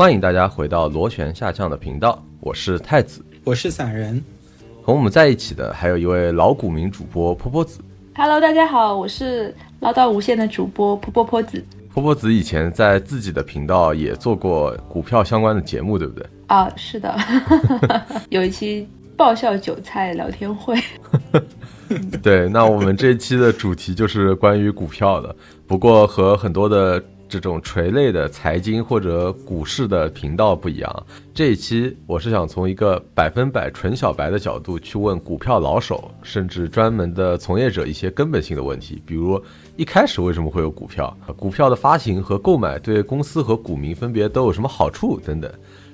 欢迎大家回到螺旋下降的频道，我是太子，我是散人。和我们在一起的还有一位老股民主播坡坡子。Hello，大家好，我是唠叨无限的主播坡坡坡子。坡坡子以前在自己的频道也做过股票相关的节目，对不对？啊，是的，有一期爆笑韭菜聊天会。对，那我们这一期的主题就是关于股票的，不过和很多的。这种垂类的财经或者股市的频道不一样。这一期我是想从一个百分百纯小白的角度去问股票老手，甚至专门的从业者一些根本性的问题，比如一开始为什么会有股票，股票的发行和购买对公司和股民分别都有什么好处等等。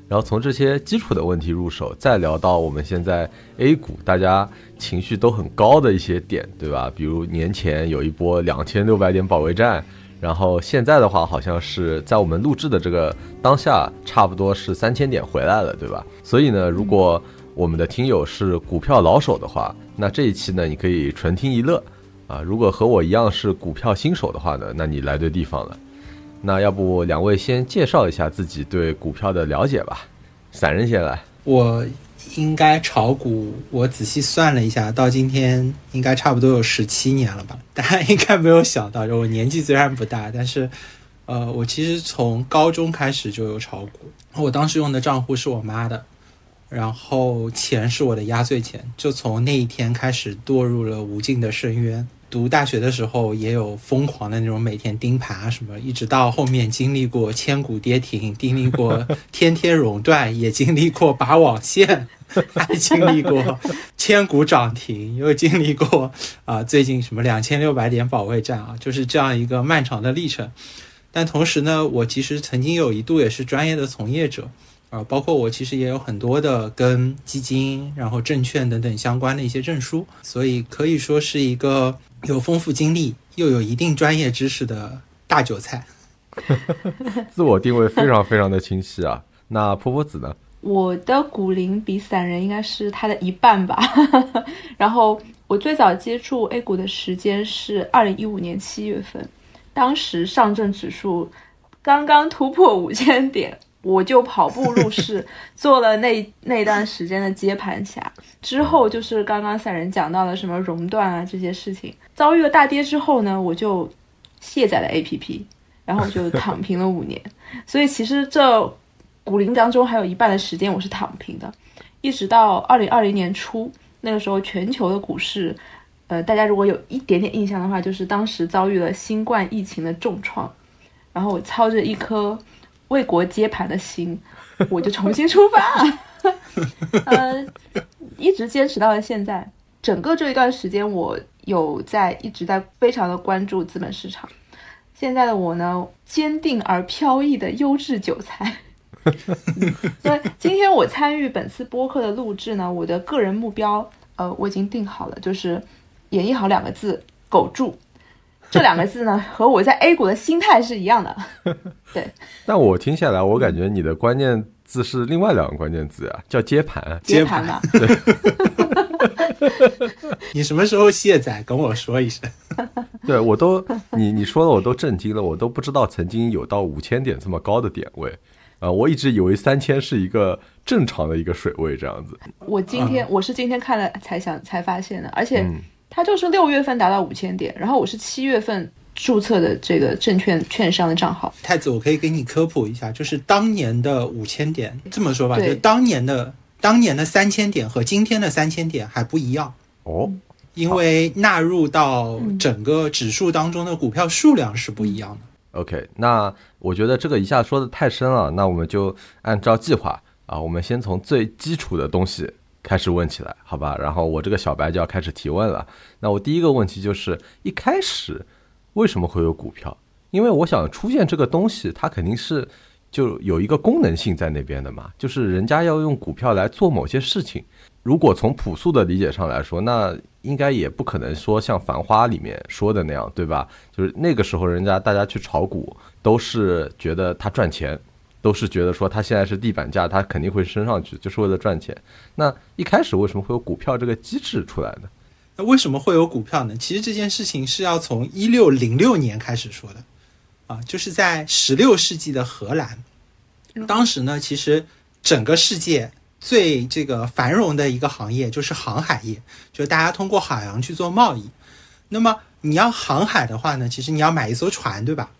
然后从这些基础的问题入手，再聊到我们现在 A 股大家情绪都很高的一些点，对吧？比如年前有一波两千六百点保卫战。然后现在的话，好像是在我们录制的这个当下，差不多是三千点回来了，对吧？所以呢，如果我们的听友是股票老手的话，那这一期呢，你可以纯听一乐啊。如果和我一样是股票新手的话呢，那你来对地方了。那要不两位先介绍一下自己对股票的了解吧？散人先来，我。应该炒股，我仔细算了一下，到今天应该差不多有十七年了吧。大家应该没有想到，就我年纪虽然不大，但是，呃，我其实从高中开始就有炒股。我当时用的账户是我妈的，然后钱是我的压岁钱，就从那一天开始堕入了无尽的深渊。读大学的时候也有疯狂的那种每天盯盘啊什么，一直到后面经历过千股跌停，经历过 天天熔断，也经历过拔网线，还经历过千股涨停，又经历过啊最近什么两千六百点保卫战啊，就是这样一个漫长的历程。但同时呢，我其实曾经有一度也是专业的从业者。啊，包括我其实也有很多的跟基金、然后证券等等相关的一些证书，所以可以说是一个有丰富经历又有一定专业知识的大韭菜。自我定位非常非常的清晰啊。那婆婆子呢？我的股龄比散人应该是他的一半吧。然后我最早接触 A 股的时间是二零一五年七月份，当时上证指数刚刚突破五千点。我就跑步入市，做了那那段时间的接盘侠。之后就是刚刚散人讲到了什么熔断啊这些事情，遭遇了大跌之后呢，我就卸载了 APP，然后就躺平了五年。所以其实这股龄当中还有一半的时间我是躺平的，一直到二零二零年初，那个时候全球的股市，呃，大家如果有一点点印象的话，就是当时遭遇了新冠疫情的重创，然后我操着一颗。为国接盘的心，我就重新出发，呃，一直坚持到了现在。整个这一段时间，我有在一直在非常的关注资本市场。现在的我呢，坚定而飘逸的优质韭菜。所以今天我参与本次播客的录制呢，我的个人目标，呃，我已经定好了，就是演绎好两个字：苟住。这两个字呢，和我在 A 股的心态是一样的。对，但我听下来，我感觉你的关键字是另外两个关键字啊，叫接盘。接盘嘛。你什么时候卸载？跟我说一声。对我都，你你说的我都震惊了，我都不知道曾经有到五千点这么高的点位啊！我一直以为三千是一个正常的一个水位这样子。我今天我是今天看了才想才发现的，而且。它就是六月份达到五千点，然后我是七月份注册的这个证券券商的账号。太子，我可以给你科普一下，就是当年的五千点，这么说吧，就当年的当年的三千点和今天的三千点还不一样哦，因为纳入到整个指数当中的股票数量是不一样的。OK，那我觉得这个一下说的太深了，那我们就按照计划啊，我们先从最基础的东西。开始问起来，好吧，然后我这个小白就要开始提问了。那我第一个问题就是，一开始为什么会有股票？因为我想出现这个东西，它肯定是就有一个功能性在那边的嘛，就是人家要用股票来做某些事情。如果从朴素的理解上来说，那应该也不可能说像《繁花》里面说的那样，对吧？就是那个时候人家大家去炒股，都是觉得它赚钱。都是觉得说它现在是地板价，它肯定会升上去，就是为了赚钱。那一开始为什么会有股票这个机制出来呢？那为什么会有股票呢？其实这件事情是要从一六零六年开始说的，啊，就是在十六世纪的荷兰，当时呢，其实整个世界最这个繁荣的一个行业就是航海业，就是大家通过海洋去做贸易。那么你要航海的话呢，其实你要买一艘船，对吧？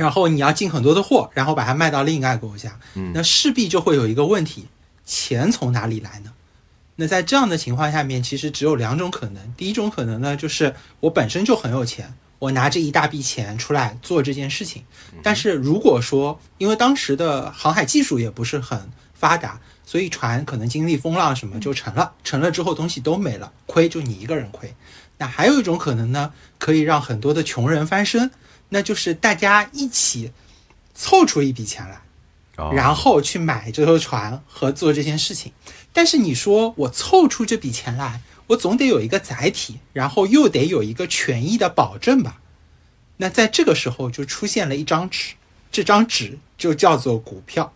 然后你要进很多的货，然后把它卖到另一个国家，那势必就会有一个问题：钱从哪里来呢？那在这样的情况下面，其实只有两种可能。第一种可能呢，就是我本身就很有钱。我拿着一大笔钱出来做这件事情，但是如果说因为当时的航海技术也不是很发达，所以船可能经历风浪什么就沉了，沉了之后东西都没了，亏就你一个人亏。那还有一种可能呢，可以让很多的穷人翻身，那就是大家一起凑出一笔钱来，然后去买这艘船和做这件事情。但是你说我凑出这笔钱来。我总得有一个载体，然后又得有一个权益的保证吧。那在这个时候就出现了一张纸，这张纸就叫做股票。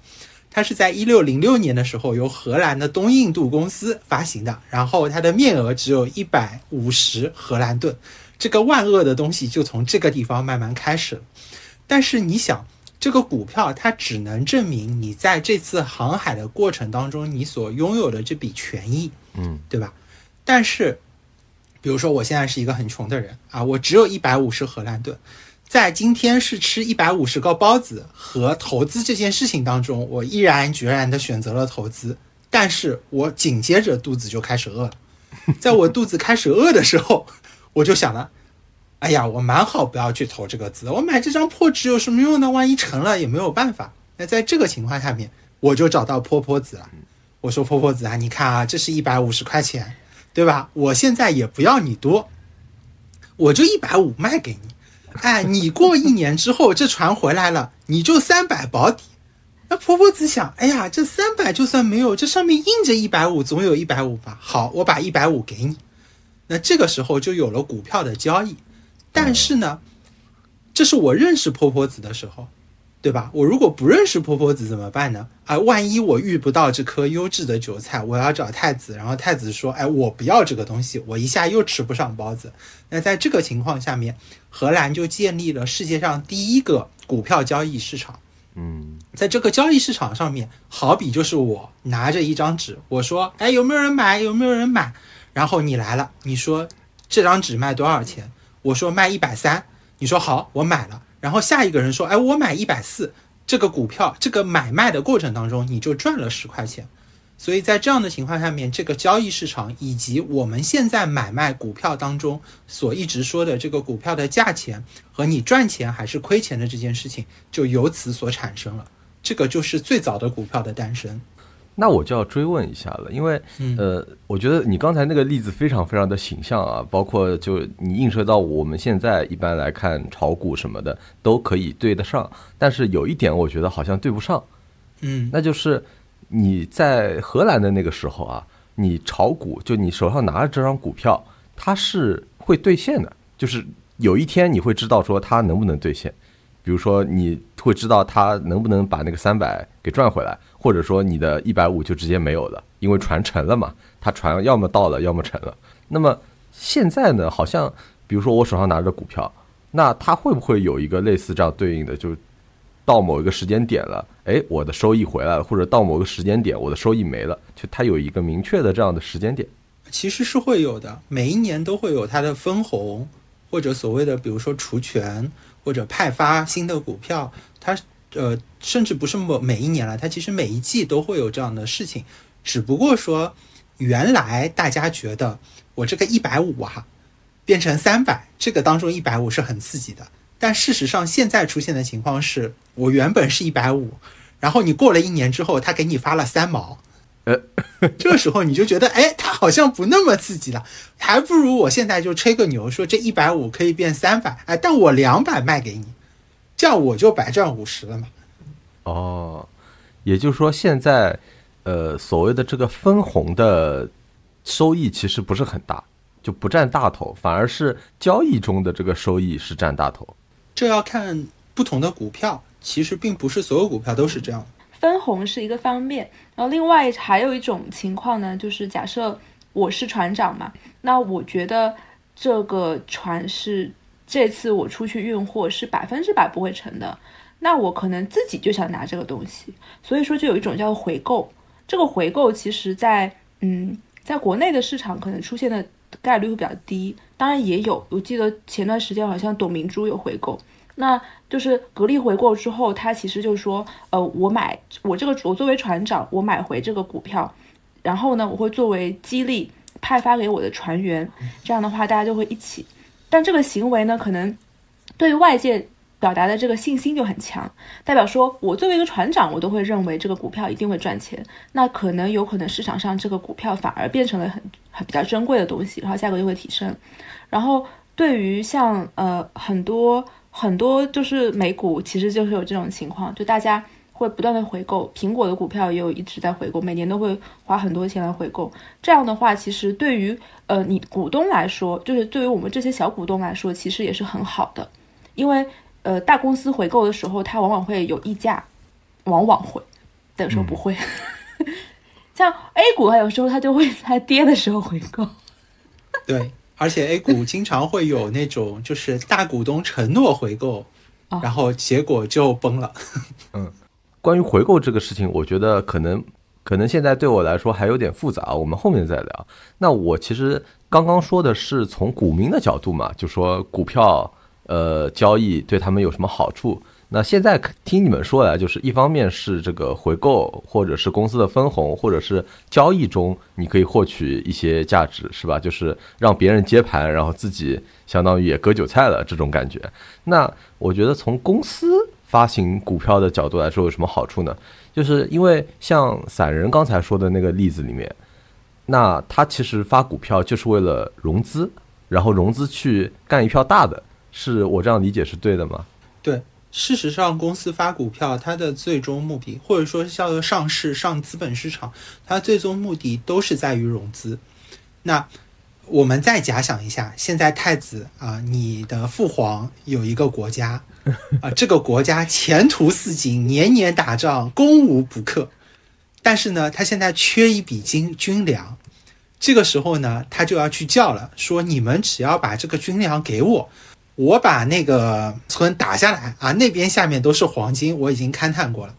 它是在一六零六年的时候由荷兰的东印度公司发行的，然后它的面额只有一百五十荷兰盾。这个万恶的东西就从这个地方慢慢开始了。但是你想，这个股票它只能证明你在这次航海的过程当中你所拥有的这笔权益，嗯，对吧？但是，比如说我现在是一个很穷的人啊，我只有一百五十荷兰盾，在今天是吃一百五十个包子和投资这件事情当中，我毅然决然的选择了投资。但是我紧接着肚子就开始饿了，在我肚子开始饿的时候，我就想了，哎呀，我蛮好，不要去投这个资，我买这张破纸有什么用呢？万一成了也没有办法。那在这个情况下面，我就找到坡坡子了。我说坡坡子啊，你看啊，这是一百五十块钱。对吧？我现在也不要你多，我就一百五卖给你。哎，你过一年之后这船回来了，你就三百保底。那婆婆子想，哎呀，这三百就算没有，这上面印着一百五，总有一百五吧？好，我把一百五给你。那这个时候就有了股票的交易。但是呢，这是我认识婆婆子的时候。对吧？我如果不认识婆婆子怎么办呢？啊，万一我遇不到这颗优质的韭菜，我要找太子，然后太子说：“哎，我不要这个东西，我一下又吃不上包子。”那在这个情况下面，荷兰就建立了世界上第一个股票交易市场。嗯，在这个交易市场上面，好比就是我拿着一张纸，我说：“哎，有没有人买？有没有人买？”然后你来了，你说这张纸卖多少钱？我说卖一百三。你说好，我买了。然后下一个人说：“哎，我买一百四，这个股票，这个买卖的过程当中，你就赚了十块钱。所以在这样的情况下面，这个交易市场以及我们现在买卖股票当中所一直说的这个股票的价钱和你赚钱还是亏钱的这件事情，就由此所产生了。这个就是最早的股票的诞生。”那我就要追问一下了，因为呃，我觉得你刚才那个例子非常非常的形象啊，包括就你映射到我们现在一般来看炒股什么的都可以对得上，但是有一点我觉得好像对不上，嗯，那就是你在荷兰的那个时候啊，你炒股就你手上拿着这张股票，它是会兑现的，就是有一天你会知道说它能不能兑现。比如说，你会知道他能不能把那个三百给赚回来，或者说你的一百五就直接没有了，因为船沉了嘛，他船要么到了，要么沉了。那么现在呢，好像比如说我手上拿着股票，那它会不会有一个类似这样对应的，就到某一个时间点了，哎，我的收益回来了，或者到某个时间点我的收益没了，就它有一个明确的这样的时间点？其实是会有的，每一年都会有它的分红，或者所谓的比如说除权。或者派发新的股票，它呃，甚至不是每每一年了，它其实每一季都会有这样的事情。只不过说，原来大家觉得我这个一百五啊，变成三百，这个当中一百五是很刺激的。但事实上，现在出现的情况是，我原本是一百五，然后你过了一年之后，他给你发了三毛。呃，这个时候你就觉得，哎，它好像不那么刺激了，还不如我现在就吹个牛，说这一百五可以变三百，哎，但我两百卖给你，这样我就白赚五十了嘛。哦，也就是说，现在呃，所谓的这个分红的收益其实不是很大，就不占大头，反而是交易中的这个收益是占大头。这要看不同的股票，其实并不是所有股票都是这样。分红是一个方面，然后另外还有一种情况呢，就是假设我是船长嘛，那我觉得这个船是这次我出去运货是百分之百不会成的，那我可能自己就想拿这个东西，所以说就有一种叫回购。这个回购其实，在嗯，在国内的市场可能出现的概率会比较低，当然也有。我记得前段时间好像董明珠有回购，那就是格力回购之后，他其实就是说，呃，我买我这个我作为船长，我买回这个股票，然后呢，我会作为激励派发给我的船员，这样的话大家就会一起。但这个行为呢，可能对于外界表达的这个信心就很强，代表说我作为一个船长，我都会认为这个股票一定会赚钱。那可能有可能市场上这个股票反而变成了很很比较珍贵的东西，然后价格就会提升。然后对于像呃很多很多就是美股，其实就是有这种情况，就大家。会不断的回购，苹果的股票也有一直在回购，每年都会花很多钱来回购。这样的话，其实对于呃你股东来说，就是对于我们这些小股东来说，其实也是很好的，因为呃大公司回购的时候，它往往会有溢价，往往会，有时候不会。像 A 股，有时候它就会在跌的时候回购。对，而且 A 股经常会有 那种就是大股东承诺回购，然后结果就崩了。嗯。关于回购这个事情，我觉得可能可能现在对我来说还有点复杂，我们后面再聊。那我其实刚刚说的是从股民的角度嘛，就说股票呃交易对他们有什么好处。那现在听你们说来，就是一方面是这个回购，或者是公司的分红，或者是交易中你可以获取一些价值，是吧？就是让别人接盘，然后自己相当于也割韭菜了这种感觉。那我觉得从公司。发行股票的角度来说有什么好处呢？就是因为像散人刚才说的那个例子里面，那他其实发股票就是为了融资，然后融资去干一票大的，是我这样理解是对的吗？对，事实上公司发股票，它的最终目的，或者说叫做上市上资本市场，它最终目的都是在于融资。那我们再假想一下，现在太子啊，你的父皇有一个国家。啊，这个国家前途似锦，年年打仗，攻无不克。但是呢，他现在缺一笔军军粮，这个时候呢，他就要去叫了，说你们只要把这个军粮给我，我把那个村打下来啊，那边下面都是黄金，我已经勘探过了。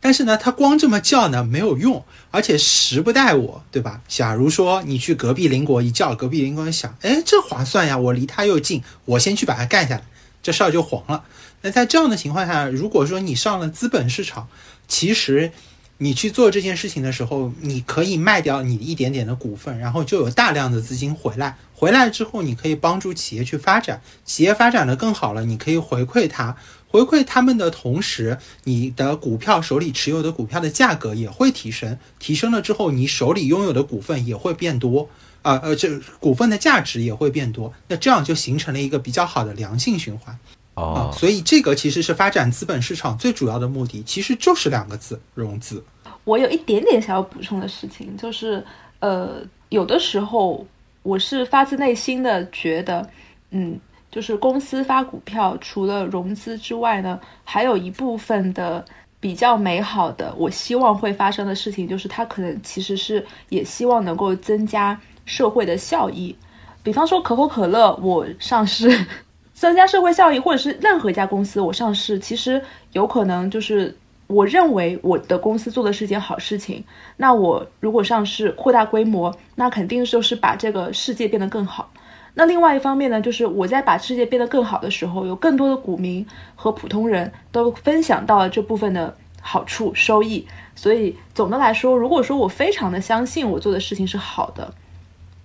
但是呢，他光这么叫呢没有用，而且时不待我，对吧？假如说你去隔壁邻国一叫，隔壁邻国想，哎，这划算呀，我离他又近，我先去把它干下来。这事儿就黄了。那在这样的情况下，如果说你上了资本市场，其实你去做这件事情的时候，你可以卖掉你一点点的股份，然后就有大量的资金回来。回来之后，你可以帮助企业去发展，企业发展的更好了，你可以回馈他，回馈他们的同时，你的股票手里持有的股票的价格也会提升，提升了之后，你手里拥有的股份也会变多。啊呃，这股份的价值也会变多，那这样就形成了一个比较好的良性循环。哦，所以这个其实是发展资本市场最主要的目的，其实就是两个字：融资。我有一点点想要补充的事情，就是呃，有的时候我是发自内心的觉得，嗯，就是公司发股票除了融资之外呢，还有一部分的比较美好的，我希望会发生的事情，就是它可能其实是也希望能够增加。社会的效益，比方说可口可乐，我上市 增加社会效益，或者是任何一家公司我上市，其实有可能就是我认为我的公司做的是件好事情。那我如果上市扩大规模，那肯定就是把这个世界变得更好。那另外一方面呢，就是我在把世界变得更好的时候，有更多的股民和普通人都分享到了这部分的好处收益。所以总的来说，如果说我非常的相信我做的事情是好的。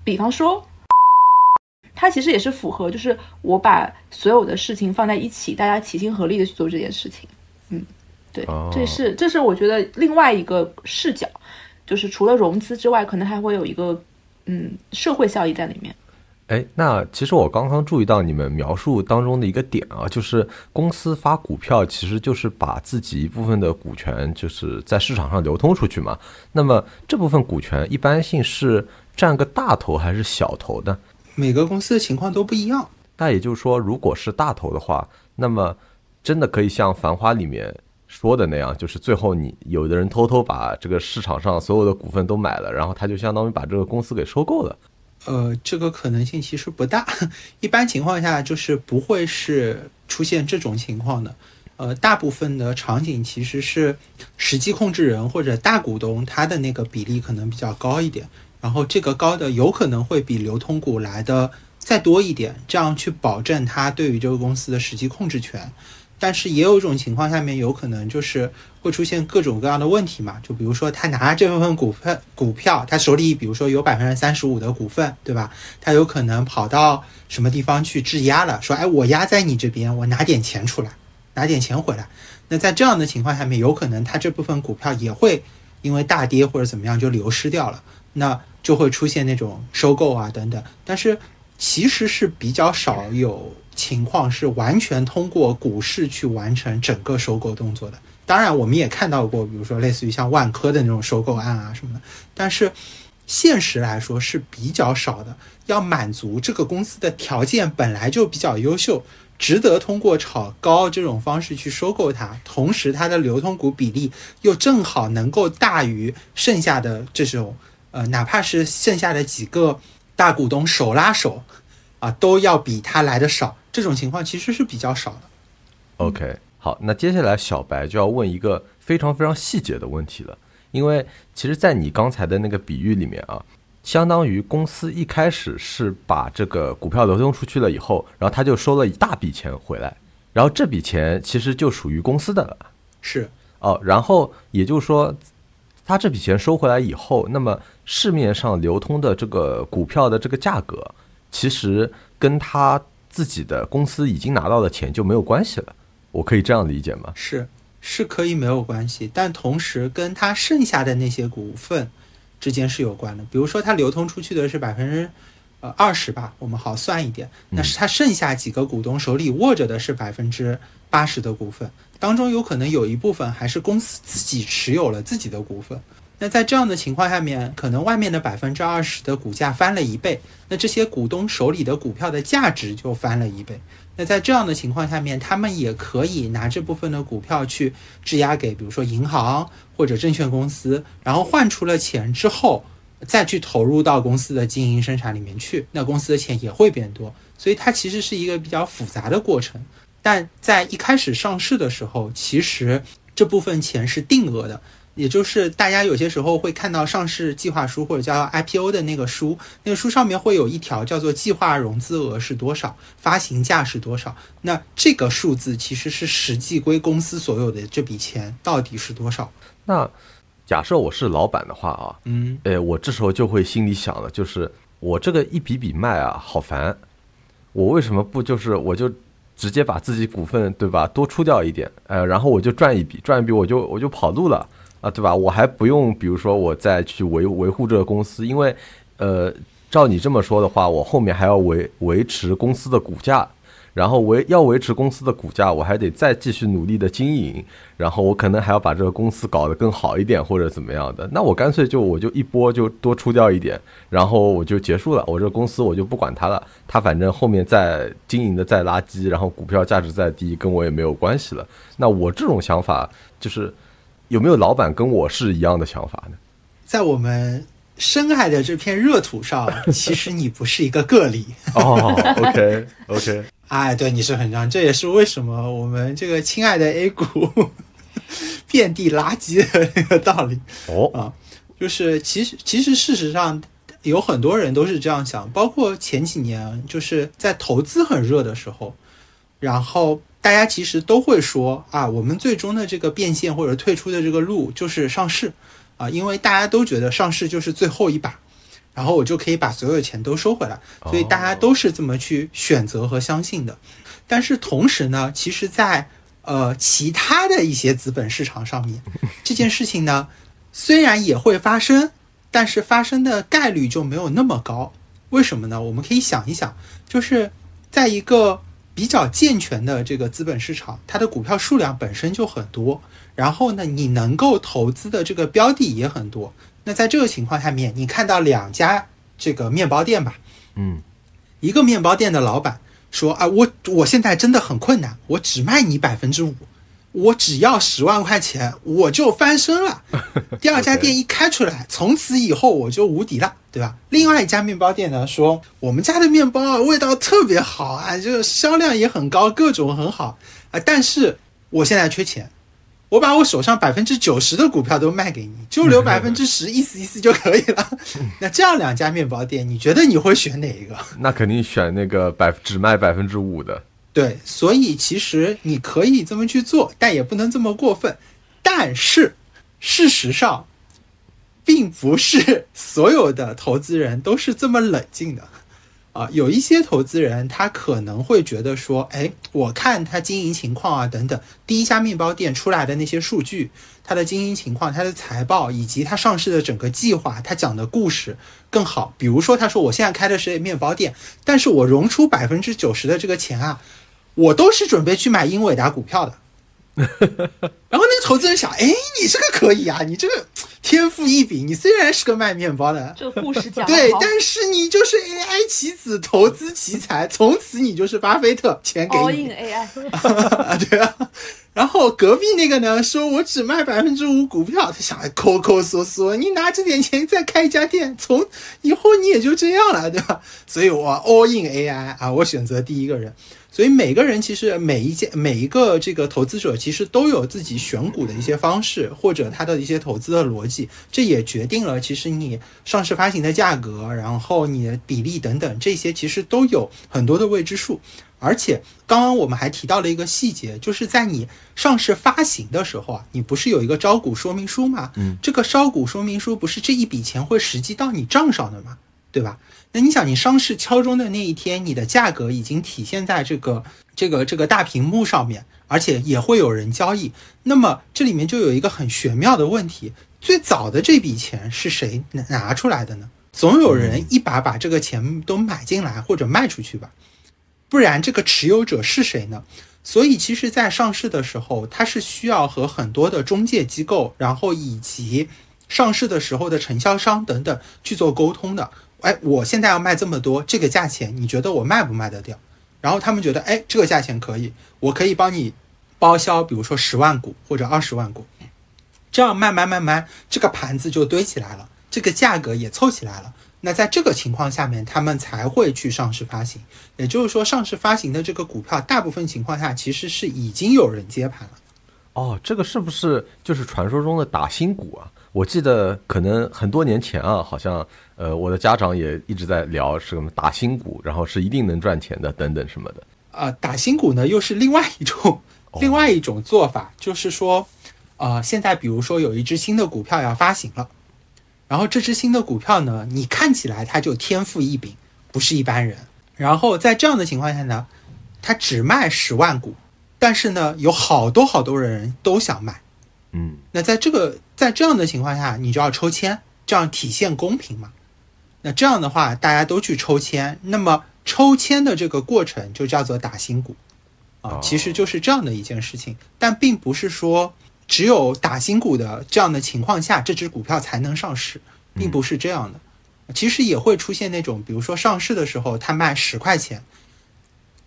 比方说，它其实也是符合，就是我把所有的事情放在一起，大家齐心合力的去做这件事情。嗯，对，这是这是我觉得另外一个视角，就是除了融资之外，可能还会有一个嗯社会效益在里面。哎，那其实我刚刚注意到你们描述当中的一个点啊，就是公司发股票，其实就是把自己一部分的股权就是在市场上流通出去嘛。那么这部分股权一般性是。占个大头还是小头的？每个公司的情况都不一样。那也就是说，如果是大头的话，那么真的可以像《繁花》里面说的那样，就是最后你有的人偷偷把这个市场上所有的股份都买了，然后他就相当于把这个公司给收购了。呃，这个可能性其实不大。一般情况下，就是不会是出现这种情况的。呃，大部分的场景其实是实际控制人或者大股东他的那个比例可能比较高一点，然后这个高的有可能会比流通股来的再多一点，这样去保证他对于这个公司的实际控制权。但是也有一种情况下面有可能就是会出现各种各样的问题嘛，就比如说他拿这部分股份股票，他手里比如说有百分之三十五的股份，对吧？他有可能跑到什么地方去质押了，说哎，我压在你这边，我拿点钱出来。拿点钱回来，那在这样的情况下面，有可能他这部分股票也会因为大跌或者怎么样就流失掉了，那就会出现那种收购啊等等。但是其实是比较少有情况是完全通过股市去完成整个收购动作的。当然，我们也看到过，比如说类似于像万科的那种收购案啊什么的，但是现实来说是比较少的。要满足这个公司的条件本来就比较优秀。值得通过炒高这种方式去收购它，同时它的流通股比例又正好能够大于剩下的这种，呃，哪怕是剩下的几个大股东手拉手，啊，都要比它来的少。这种情况其实是比较少的。OK，好，那接下来小白就要问一个非常非常细节的问题了，因为其实，在你刚才的那个比喻里面啊。相当于公司一开始是把这个股票流通出去了以后，然后他就收了一大笔钱回来，然后这笔钱其实就属于公司的了。是哦，然后也就是说，他这笔钱收回来以后，那么市面上流通的这个股票的这个价格，其实跟他自己的公司已经拿到的钱就没有关系了。我可以这样理解吗？是，是可以没有关系，但同时跟他剩下的那些股份。之间是有关的，比如说他流通出去的是百分之，呃二十吧，我们好算一点，那是他剩下几个股东手里握着的是百分之八十的股份，当中有可能有一部分还是公司自己持有了自己的股份，那在这样的情况下面，可能外面的百分之二十的股价翻了一倍，那这些股东手里的股票的价值就翻了一倍。那在这样的情况下面，他们也可以拿这部分的股票去质押给，比如说银行或者证券公司，然后换出了钱之后，再去投入到公司的经营生产里面去，那公司的钱也会变多。所以它其实是一个比较复杂的过程。但在一开始上市的时候，其实这部分钱是定额的。也就是大家有些时候会看到上市计划书或者叫 IPO 的那个书，那个书上面会有一条叫做计划融资额是多少，发行价是多少。那这个数字其实是实际归公司所有的这笔钱到底是多少？那假设我是老板的话啊，嗯，哎，我这时候就会心里想了，就是我这个一笔笔卖啊，好烦，我为什么不就是我就直接把自己股份对吧多出掉一点，呃，然后我就赚一笔，赚一笔我就我就跑路了。啊，对吧？我还不用，比如说我再去维维护这个公司，因为，呃，照你这么说的话，我后面还要维维持公司的股价，然后维要维持公司的股价，我还得再继续努力的经营，然后我可能还要把这个公司搞得更好一点或者怎么样的。那我干脆就我就一波就多出掉一点，然后我就结束了，我这个公司我就不管它了，它反正后面再经营的再垃圾，然后股票价值再低，跟我也没有关系了。那我这种想法就是。有没有老板跟我是一样的想法呢？在我们深爱的这片热土上，其实你不是一个个例。哦，OK，OK，哎，对，你是很像，这也是为什么我们这个亲爱的 A 股 遍地垃圾的那个道理。哦，啊，就是其实其实事实上有很多人都是这样想，包括前几年就是在投资很热的时候，然后。大家其实都会说啊，我们最终的这个变现或者退出的这个路就是上市啊，因为大家都觉得上市就是最后一把，然后我就可以把所有的钱都收回来，所以大家都是这么去选择和相信的。但是同时呢，其实，在呃其他的一些资本市场上面，这件事情呢，虽然也会发生，但是发生的概率就没有那么高。为什么呢？我们可以想一想，就是在一个。比较健全的这个资本市场，它的股票数量本身就很多，然后呢，你能够投资的这个标的也很多。那在这个情况下面，你看到两家这个面包店吧，嗯，一个面包店的老板说啊，我我现在真的很困难，我只卖你百分之五，我只要十万块钱，我就翻身了。第二家店一开出来，从此以后我就无敌了。对吧？另外一家面包店呢说，我们家的面包啊味道特别好啊，这个销量也很高，各种很好啊，但是我现在缺钱，我把我手上百分之九十的股票都卖给你，就留 百分之十，意思意思就可以了。那这样两家面包店，你觉得你会选哪一个？那肯定选那个百只卖百分之五的。对，所以其实你可以这么去做，但也不能这么过分。但是事实上。并不是所有的投资人都是这么冷静的，啊，有一些投资人他可能会觉得说，哎，我看他经营情况啊等等，第一家面包店出来的那些数据，它的经营情况、它的财报以及它上市的整个计划，他讲的故事更好。比如说，他说我现在开的是面包店，但是我融出百分之九十的这个钱啊，我都是准备去买英伟达股票的。然后那个投资人想，哎，你这个可以啊，你这个。天赋异禀，你虽然是个卖面包的，这个故事讲对，但是你就是 AI 棋子，投资奇才，从此你就是巴菲特，钱给你。AI，对啊。然后隔壁那个呢，说我只卖百分之五股票，他想抠抠缩缩，你拿这点钱再开一家店，从以后你也就这样了，对吧？所以我 all in AI 啊，我选择第一个人。所以每个人其实每一件每一个这个投资者其实都有自己选股的一些方式，或者他的一些投资的逻辑，这也决定了其实你上市发行的价格，然后你的比例等等这些其实都有很多的未知数。而且刚刚我们还提到了一个细节，就是在你上市发行的时候啊，你不是有一个招股说明书吗？嗯，这个招股说明书不是这一笔钱会实际到你账上的吗？对吧？那你想，你上市敲钟的那一天，你的价格已经体现在这个这个这个大屏幕上面，而且也会有人交易。那么这里面就有一个很玄妙的问题：最早的这笔钱是谁拿出来的呢？总有人一把把这个钱都买进来或者卖出去吧，不然这个持有者是谁呢？所以，其实，在上市的时候，它是需要和很多的中介机构，然后以及上市的时候的承销商等等去做沟通的。哎，我现在要卖这么多，这个价钱你觉得我卖不卖得掉？然后他们觉得，哎，这个价钱可以，我可以帮你包销，比如说十万股或者二十万股，这样慢慢慢慢，这个盘子就堆起来了，这个价格也凑起来了。那在这个情况下面，他们才会去上市发行。也就是说，上市发行的这个股票，大部分情况下其实是已经有人接盘了。哦，这个是不是就是传说中的打新股啊？我记得可能很多年前啊，好像呃，我的家长也一直在聊什么打新股，然后是一定能赚钱的等等什么的。啊，打新股呢又是另外一种另外一种做法，就是说，呃，现在比如说有一只新的股票要发行了，然后这只新的股票呢，你看起来它就天赋异禀，不是一般人。然后在这样的情况下呢，它只卖十万股，但是呢，有好多好多人都想买。嗯，那在这个在这样的情况下，你就要抽签，这样体现公平嘛？那这样的话，大家都去抽签，那么抽签的这个过程就叫做打新股，啊，其实就是这样的一件事情。但并不是说只有打新股的这样的情况下，这只股票才能上市，并不是这样的。其实也会出现那种，比如说上市的时候，它卖十块钱。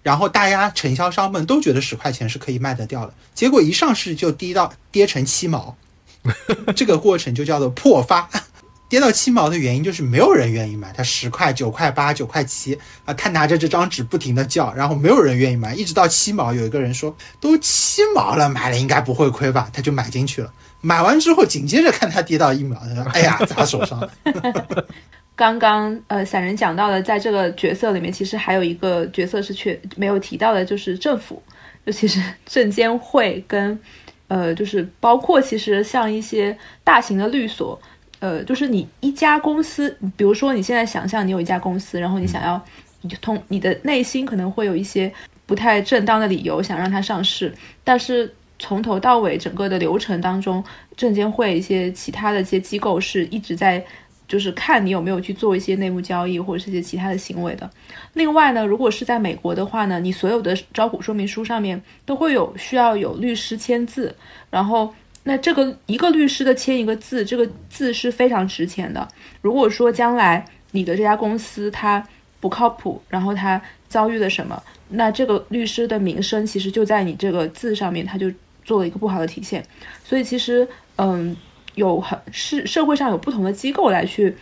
然后大家承销商们都觉得十块钱是可以卖得掉的，结果一上市就低到跌成七毛，这个过程就叫做破发。跌到七毛的原因就是没有人愿意买，它十块、九块八、九块七啊，他拿着这张纸不停的叫，然后没有人愿意买，一直到七毛，有一个人说都七毛了，买了应该不会亏吧，他就买进去了。买完之后紧接着看它跌到一毛，他说哎呀砸手上了。刚刚呃，散人讲到的，在这个角色里面，其实还有一个角色是缺没有提到的，就是政府，尤其是 证监会跟呃，就是包括其实像一些大型的律所，呃，就是你一家公司，比如说你现在想象你有一家公司，然后你想要你通你的内心可能会有一些不太正当的理由想让它上市，但是从头到尾整个的流程当中，证监会一些其他的一些机构是一直在。就是看你有没有去做一些内幕交易或者是一些其他的行为的。另外呢，如果是在美国的话呢，你所有的招股说明书上面都会有需要有律师签字，然后那这个一个律师的签一个字，这个字是非常值钱的。如果说将来你的这家公司它不靠谱，然后它遭遇了什么，那这个律师的名声其实就在你这个字上面，他就做了一个不好的体现。所以其实，嗯。有很是社会上有不同的机构来去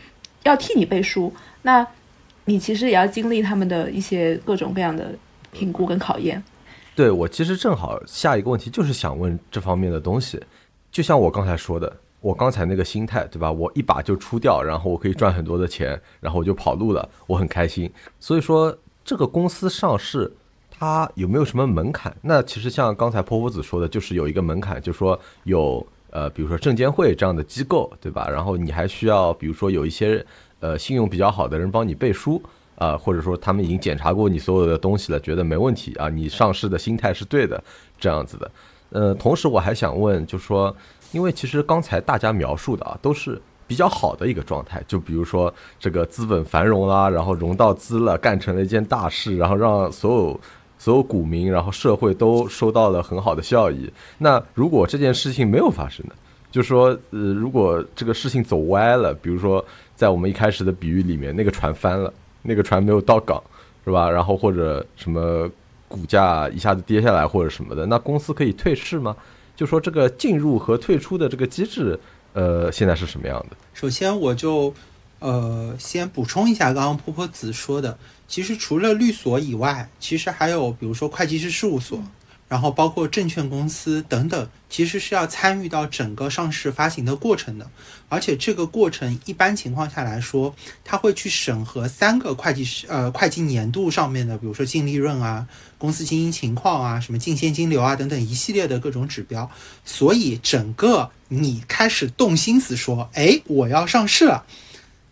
要替你背书，那你其实也要经历他们的一些各种各样的评估跟考验。对我其实正好下一个问题就是想问这方面的东西，就像我刚才说的，我刚才那个心态，对吧？我一把就出掉，然后我可以赚很多的钱，然后我就跑路了，我很开心。所以说，这个公司上市，它有没有什么门槛？那其实像刚才泼妇子说的，就是有一个门槛，就是说有呃，比如说证监会这样的机构，对吧？然后你还需要，比如说有一些呃信用比较好的人帮你背书。啊，或者说他们已经检查过你所有的东西了，觉得没问题啊，你上市的心态是对的，这样子的。呃，同时我还想问，就说，因为其实刚才大家描述的啊，都是比较好的一个状态，就比如说这个资本繁荣啦，然后融到资了，干成了一件大事，然后让所有所有股民，然后社会都收到了很好的效益。那如果这件事情没有发生呢？就说，呃，如果这个事情走歪了，比如说在我们一开始的比喻里面，那个船翻了。那个船没有到港，是吧？然后或者什么股价一下子跌下来或者什么的，那公司可以退市吗？就说这个进入和退出的这个机制，呃，现在是什么样的？首先，我就呃先补充一下刚刚婆婆子说的，其实除了律所以外，其实还有比如说会计师事务所。然后包括证券公司等等，其实是要参与到整个上市发行的过程的，而且这个过程一般情况下来说，他会去审核三个会计师呃会计年度上面的，比如说净利润啊、公司经营情况啊、什么净现金流啊等等一系列的各种指标。所以整个你开始动心思说，哎，我要上市了，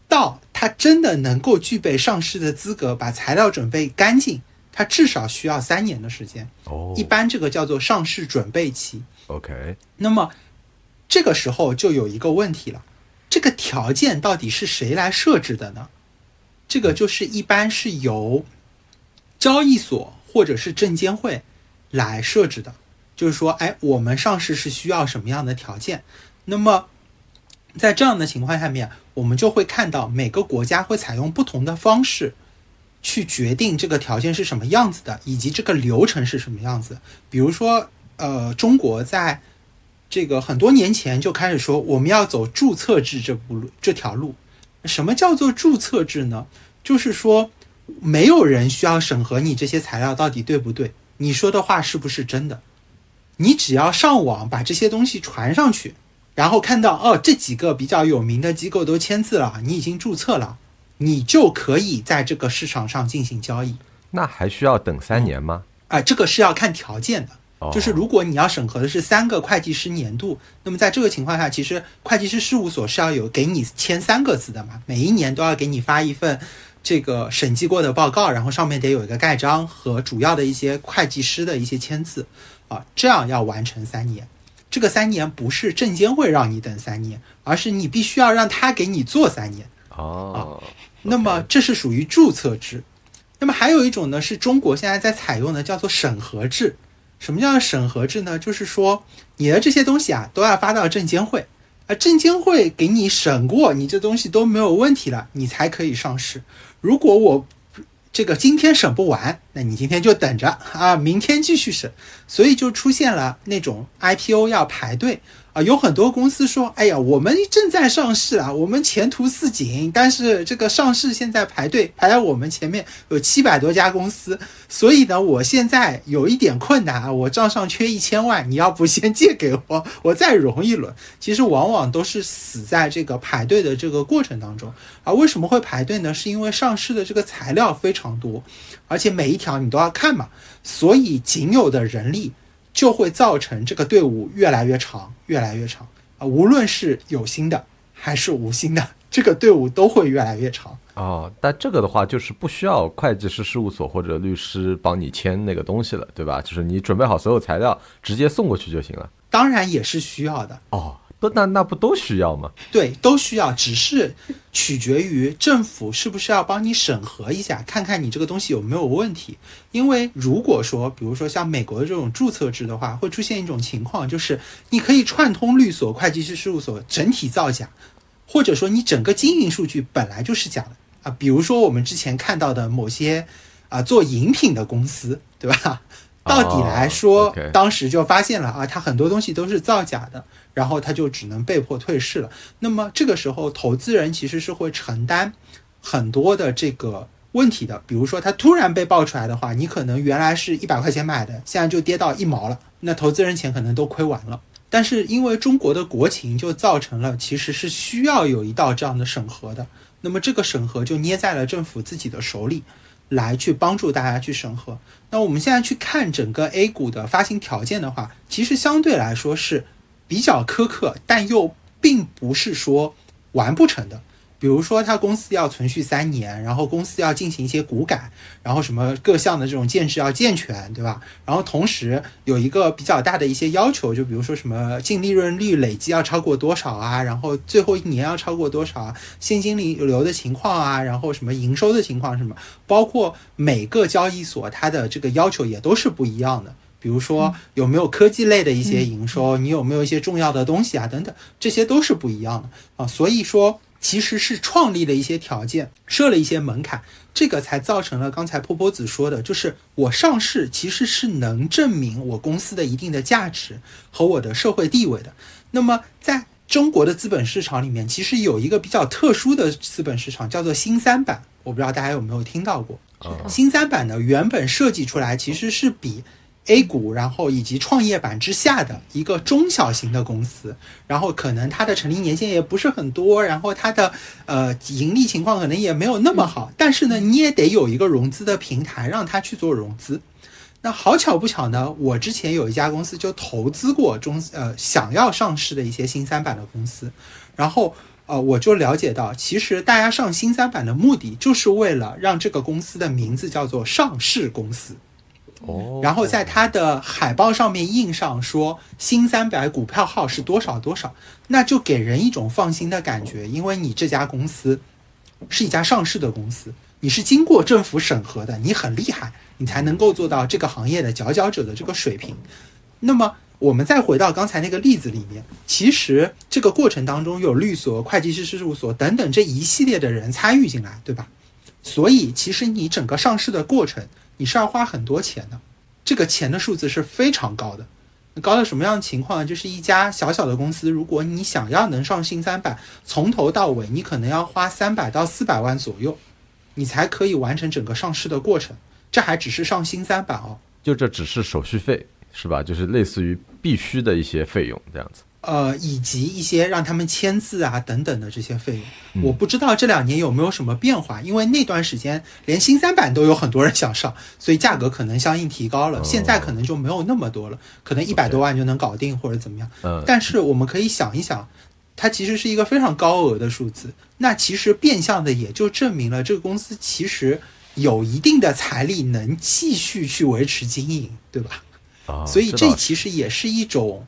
到他真的能够具备上市的资格，把材料准备干净。它至少需要三年的时间，哦，一般这个叫做上市准备期。OK，那么这个时候就有一个问题了，这个条件到底是谁来设置的呢？这个就是一般是由交易所或者是证监会来设置的，就是说，哎，我们上市是需要什么样的条件？那么在这样的情况下面，我们就会看到每个国家会采用不同的方式。去决定这个条件是什么样子的，以及这个流程是什么样子。比如说，呃，中国在这个很多年前就开始说我们要走注册制这步路这条路。什么叫做注册制呢？就是说没有人需要审核你这些材料到底对不对，你说的话是不是真的。你只要上网把这些东西传上去，然后看到哦这几个比较有名的机构都签字了，你已经注册了。你就可以在这个市场上进行交易，那还需要等三年吗？啊，这个是要看条件的。就是如果你要审核的是三个会计师年度，那么在这个情况下，其实会计师事务所是要有给你签三个字的嘛，每一年都要给你发一份这个审计过的报告，然后上面得有一个盖章和主要的一些会计师的一些签字啊，这样要完成三年。这个三年不是证监会让你等三年，而是你必须要让他给你做三年。哦，那么这是属于注册制。那么还有一种呢，是中国现在在采用的，叫做审核制。什么叫审核制呢？就是说你的这些东西啊，都要发到证监会，啊，证监会给你审过，你这东西都没有问题了，你才可以上市。如果我这个今天审不完，那你今天就等着啊，明天继续审。所以就出现了那种 IPO 要排队。啊，有很多公司说：“哎呀，我们正在上市啊，我们前途似锦。但是这个上市现在排队排在我们前面有七百多家公司，所以呢，我现在有一点困难啊，我账上缺一千万，你要不先借给我，我再融一轮。其实往往都是死在这个排队的这个过程当中。啊为什么会排队呢？是因为上市的这个材料非常多，而且每一条你都要看嘛，所以仅有的人力。”就会造成这个队伍越来越长，越来越长啊！无论是有心的还是无心的，这个队伍都会越来越长哦。但这个的话，就是不需要会计师事务所或者律师帮你签那个东西了，对吧？就是你准备好所有材料，直接送过去就行了。当然也是需要的哦。那那不都需要吗？对，都需要，只是取决于政府是不是要帮你审核一下，看看你这个东西有没有问题。因为如果说，比如说像美国的这种注册制的话，会出现一种情况，就是你可以串通律所、会计师事务所整体造假，或者说你整个经营数据本来就是假的啊。比如说我们之前看到的某些啊做饮品的公司，对吧？到底来说，当时就发现了啊，他很多东西都是造假的，然后他就只能被迫退市了。那么这个时候，投资人其实是会承担很多的这个问题的。比如说，他突然被爆出来的话，你可能原来是一百块钱买的，现在就跌到一毛了，那投资人钱可能都亏完了。但是因为中国的国情就造成了，其实是需要有一道这样的审核的。那么这个审核就捏在了政府自己的手里，来去帮助大家去审核。那我们现在去看整个 A 股的发行条件的话，其实相对来说是比较苛刻，但又并不是说完不成的。比如说，他公司要存续三年，然后公司要进行一些股改，然后什么各项的这种建制要健全，对吧？然后同时有一个比较大的一些要求，就比如说什么净利润率累计要超过多少啊，然后最后一年要超过多少啊，现金流的情况啊，然后什么营收的情况什么，包括每个交易所它的这个要求也都是不一样的。比如说有没有科技类的一些营收，你有没有一些重要的东西啊，等等，这些都是不一样的啊。所以说，其实是创立了一些条件，设了一些门槛，这个才造成了刚才波波子说的，就是我上市其实是能证明我公司的一定的价值和我的社会地位的。那么在中国的资本市场里面，其实有一个比较特殊的资本市场，叫做新三板。我不知道大家有没有听到过。哦新三板呢，原本设计出来其实是比 A 股，然后以及创业板之下的一个中小型的公司，然后可能它的成立年限也不是很多，然后它的呃盈利情况可能也没有那么好，但是呢，你也得有一个融资的平台让它去做融资。那好巧不巧呢，我之前有一家公司就投资过中呃想要上市的一些新三板的公司，然后呃我就了解到，其实大家上新三板的目的就是为了让这个公司的名字叫做上市公司。哦，然后在它的海报上面印上说新三板股票号是多少多少，那就给人一种放心的感觉，因为你这家公司是一家上市的公司，你是经过政府审核的，你很厉害，你才能够做到这个行业的佼佼者的这个水平。那么我们再回到刚才那个例子里面，其实这个过程当中有律所、会计师事务所等等这一系列的人参与进来，对吧？所以其实你整个上市的过程，你是要花很多钱的，这个钱的数字是非常高的。高到什么样的情况呢？就是一家小小的公司，如果你想要能上新三板，从头到尾你可能要花三百到四百万左右，你才可以完成整个上市的过程。这还只是上新三板哦。就这只是手续费是吧？就是类似于必须的一些费用这样子。呃，以及一些让他们签字啊等等的这些费用，嗯我不知道这两年有没有什么变化，因为那段时间连新三板都有很多人想上，所以价格可能相应提高了。哦现在可能就没有那么多了，可能一百多万就能搞定或者怎么样。嗯，但是我们可以想一想，它其实是一个非常高额的数字，那其实变相的也就证明了这个公司其实有一定的财力能继续去维持经营，对吧？啊所以这其实也是一种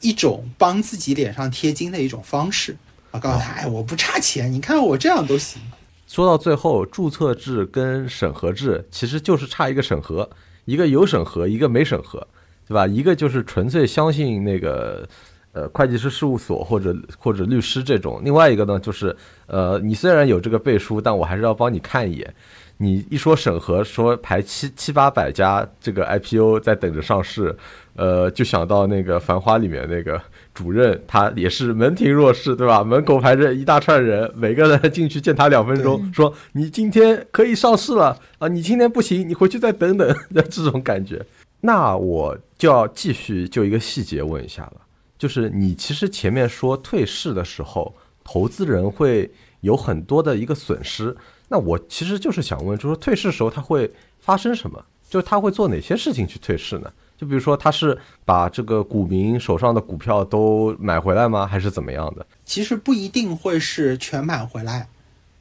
一种帮自己脸上贴金的一种方式啊，告诉他，哎，我不差钱，你看我这样都行。说到最后，注册制跟审核制其实就是差一个审核，一个有审核，一个没审核，对吧？一个就是纯粹相信那个呃会计师事务所或者或者律师这种，另外一个呢就是呃你虽然有这个背书，但我还是要帮你看一眼。你一说审核，说排七七八百家这个 IPO 在等着上市，呃，就想到那个《繁花》里面那个主任，他也是门庭若市，对吧？门口排着一大串人，每个人进去见他两分钟，说你今天可以上市了啊，你今天不行，你回去再等等的 这种感觉。那我就要继续就一个细节问一下了，就是你其实前面说退市的时候，投资人会有很多的一个损失。那我其实就是想问，就是退市时候它会发生什么？就是它会做哪些事情去退市呢？就比如说他是把这个股民手上的股票都买回来吗？还是怎么样的？其实不一定会是全买回来，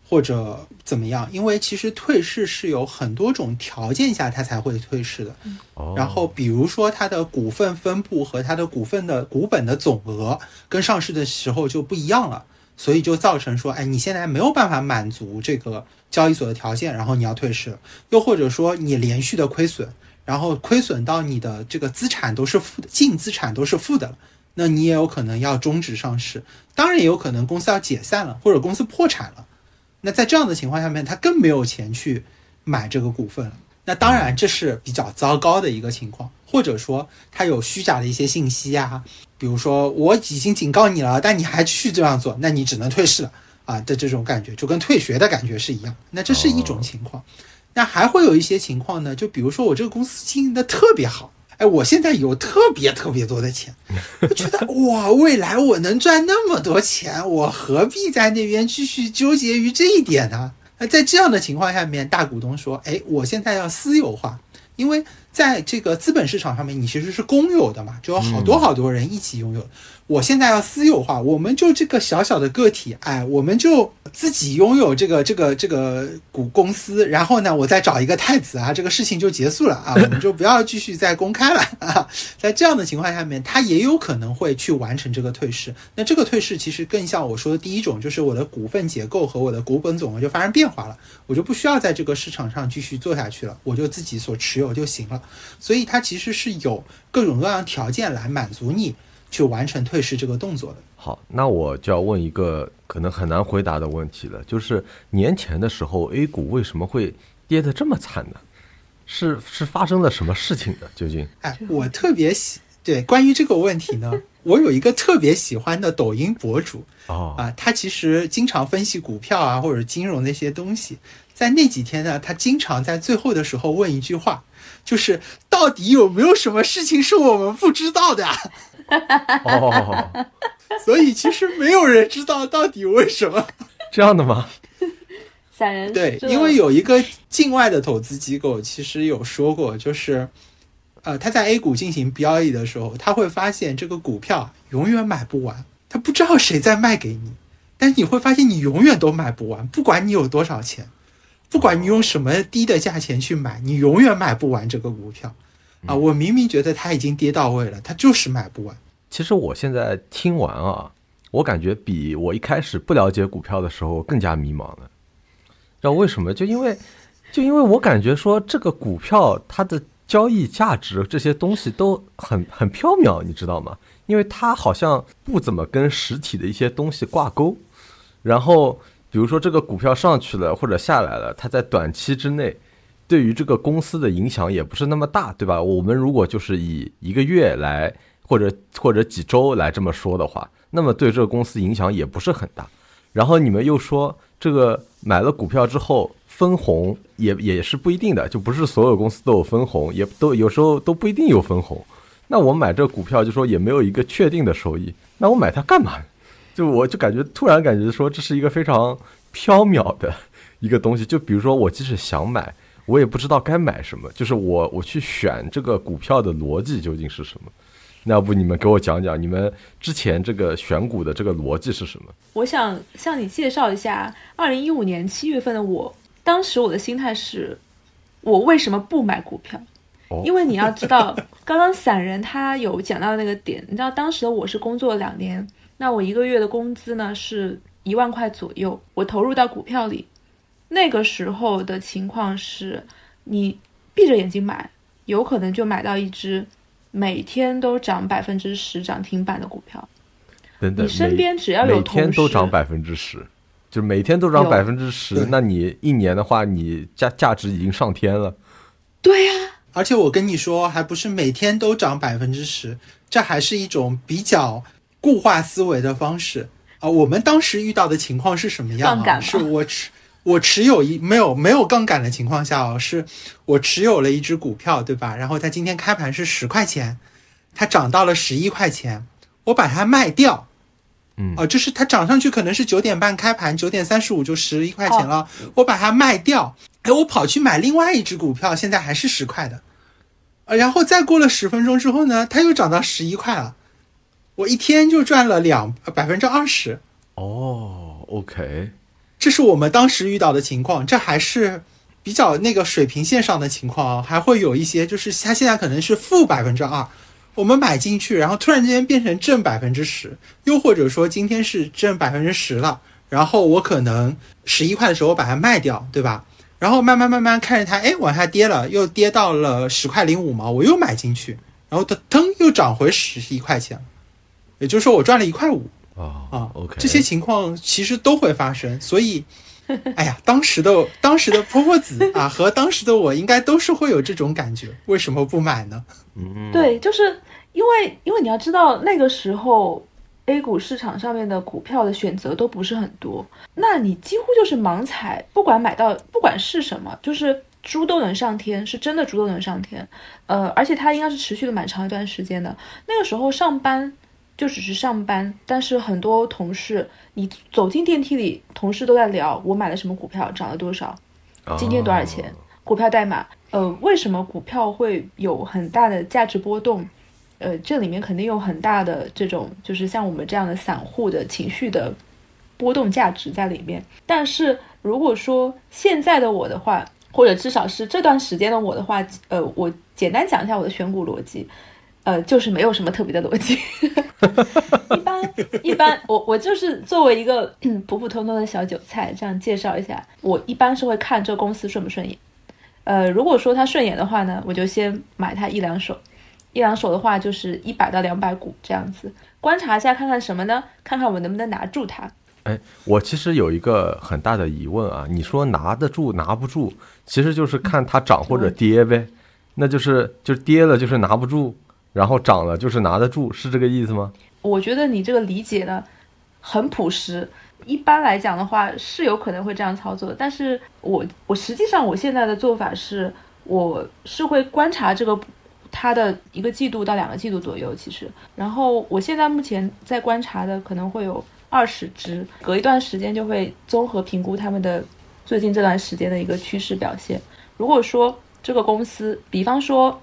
或者怎么样，因为其实退市是有很多种条件下它才会退市的。哦，然后比如说它的股份分布和它的股份的股本的总额跟上市的时候就不一样了，所以就造成说，哎，你现在没有办法满足这个交易所的条件，然后你要退市，又或者说你连续的亏损，然后亏损到你的这个资产都是负的，净资产都是负的了，那你也有可能要终止上市，当然也有可能公司要解散了，或者公司破产了。那在这样的情况下面，他更没有钱去买这个股份了。那当然这是比较糟糕的一个情况，或者说它有虚假的一些信息啊，比如说我已经警告你了，但你还继续这样做，那你只能退市了啊的这种感觉，就跟退学的感觉是一样。那这是一种情况。那还会有一些情况呢，就比如说我这个公司经营的特别好。哎，我现在有特别特别多的钱，我觉得哇，未来我能赚那么多钱，我何必在那边继续纠结于这一点呢？那在这样的情况下面，大股东说，哎，我现在要私有化，因为在这个资本市场上面，你其实是公有的嘛，就有好多好多人一起拥有。我现在要私有化，我们就这个小小的个体，哎，我们就自己拥有这个这个这个股公司，然后呢，我再找一个太子啊，这个事情就结束了啊，我们就不要继续再公开了啊。在这样的情况下面，他也有可能会去完成这个退市。那这个退市其实更像我说的第一种，就是我的股份结构和我的股本总额就发生变化了，我就不需要在这个市场上继续做下去了，我就自己所持有就行了。所以它其实是有各种各样条件来满足你。去完成退市这个动作的。好，那我就要问一个可能很难回答的问题了，就是年前的时候 A 股为什么会跌得这么惨呢？是是发生了什么事情呢？究竟？哎，我特别喜对关于这个问题呢，我有一个特别喜欢的抖音博主哦啊，他其实经常分析股票啊或者金融那些东西，在那几天呢，他经常在最后的时候问一句话，就是到底有没有什么事情是我们不知道的？哦，所以其实没有人知道到底为什么这样的吗？散人对，因为有一个境外的投资机构其实有说过，就是呃，他在 A 股进行交易的时候，他会发现这个股票永远买不完，他不知道谁在卖给你，但你会发现你永远都买不完，不管你有多少钱，不管你用什么低的价钱去买，你永远买不完这个股票。啊，我明明觉得它已经跌到位了，它就是买不完。其实我现在听完啊，我感觉比我一开始不了解股票的时候更加迷茫了。知道为什么？就因为，就因为我感觉说这个股票它的交易价值这些东西都很 很飘渺，你知道吗？因为它好像不怎么跟实体的一些东西挂钩。然后，比如说这个股票上去了或者下来了，它在短期之内。对于这个公司的影响也不是那么大，对吧？我们如果就是以一个月来，或者或者几周来这么说的话，那么对这个公司影响也不是很大。然后你们又说这个买了股票之后分红也也是不一定的，就不是所有公司都有分红，也都有时候都不一定有分红。那我买这股票就说也没有一个确定的收益，那我买它干嘛？就我就感觉突然感觉说这是一个非常缥缈的一个东西。就比如说我即使想买。我也不知道该买什么，就是我我去选这个股票的逻辑究竟是什么？那要不你们给我讲讲你们之前这个选股的这个逻辑是什么？我想向你介绍一下，二零一五年七月份的我，当时我的心态是，我为什么不买股票？因为你要知道，刚刚散人他有讲到那个点，你知道当时的我是工作了两年，那我一个月的工资呢是一万块左右，我投入到股票里。那个时候的情况是，你闭着眼睛买，有可能就买到一只每天都涨百分之十涨停板的股票。等等，你身边只要有每天都涨百分之十，就每天都涨百分之十，那你一年的话，你价价值已经上天了。对呀，而且我跟你说，还不是每天都涨百分之十，这还是一种比较固化思维的方式啊。我们当时遇到的情况是什么样啊？是我持。我持有一没有没有杠杆的情况下哦，是我持有了一只股票，对吧？然后它今天开盘是十块钱，它涨到了十一块钱，我把它卖掉，嗯，哦，就是它涨上去可能是九点半开盘，九点三十五就十一块钱了，我把它卖掉，哎，我跑去买另外一只股票，现在还是十块的，呃，然后再过了十分钟之后呢，它又涨到十一块了，我一天就赚了两百分之二十。哦，OK。这是我们当时遇到的情况，这还是比较那个水平线上的情况啊，还会有一些，就是它现在可能是负百分之二，我们买进去，然后突然之间变成正百分之十，又或者说今天是正百分之十了，然后我可能十一块的时候我把它卖掉，对吧？然后慢慢慢慢看着它，哎，往下跌了，又跌到了十块零五毛，我又买进去，然后它腾又涨回十一块钱，也就是说我赚了一块五。啊啊，OK，这些情况其实都会发生，所以 哎呀，当时的当时的婆婆子啊，和当时的我应该都是会有这种感觉，为什么不买呢？嗯，对，就是因为因为你要知道那个时候 A 股市场上面的股票的选择都不是很多，那你几乎就是盲踩，不管买到不管是什么，就是猪都能上天，是真的猪都能上天。呃，而且它应该是持续了蛮长一段时间的。那个时候上班就只是上班，但是很多同事，你走进电梯里，同事都在聊我买了什么股票，涨了多少，今天多少钱，股票代码。呃，为什么股票会有很大的价值波动？呃，这里面肯定有很大的这种，就是像我们这样的散户的情绪的波动价值在里面。但是如果说现在的我的话，或者至少是这段时间的我的话，呃，我简单讲一下我的选股逻辑，呃，就是没有什么特别的逻辑，一般一般，我我就是作为一个普普通通的小韭菜，这样介绍一下，我一般是会看这个公司顺不顺眼。呃，如果说它顺眼的话呢，我就先买它一两手，一两手的话就是一百到两百股这样子，观察一下看看什么呢？看看我能不能拿住它。哎，我其实有一个很大的疑问啊，你说拿得住拿不住，其实就是看它涨或者跌呗，那就是就跌了就是拿不住，然后涨了就是拿得住，是这个意思吗？我觉得你这个理解呢很朴实。一般来讲的话是有可能会这样操作，但是我我实际上我现在的做法是，我是会观察这个它的一个季度到两个季度左右，其实，然后我现在目前在观察的可能会有二十只，隔一段时间就会综合评估他们的最近这段时间的一个趋势表现。如果说这个公司，比方说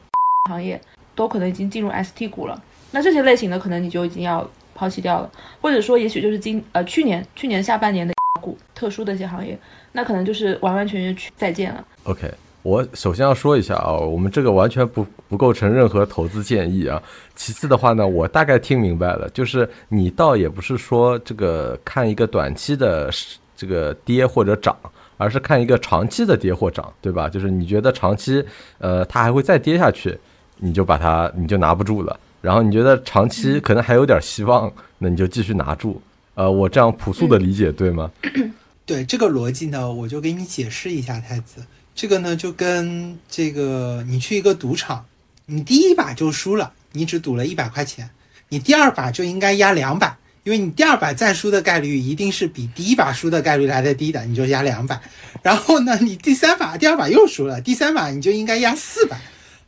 行业都可能已经进入 ST 股了，那这些类型的可能你就已经要。抛弃掉了，或者说也许就是今呃去年去年下半年的股特殊的一些行业，那可能就是完完全全去再见了。OK，我首先要说一下啊，我们这个完全不不构成任何投资建议啊。其次的话呢，我大概听明白了，就是你倒也不是说这个看一个短期的这个跌或者涨，而是看一个长期的跌或涨，对吧？就是你觉得长期呃它还会再跌下去，你就把它你就拿不住了。然后你觉得长期可能还有点希望，那你就继续拿住。呃，我这样朴素的理解对吗？对这个逻辑呢，我就给你解释一下，太子。这个呢，就跟这个你去一个赌场，你第一把就输了，你只赌了一百块钱，你第二把就应该压两百，因为你第二把再输的概率一定是比第一把输的概率来的低的，你就压两百。然后呢，你第三把第二把又输了，第三把你就应该压四百。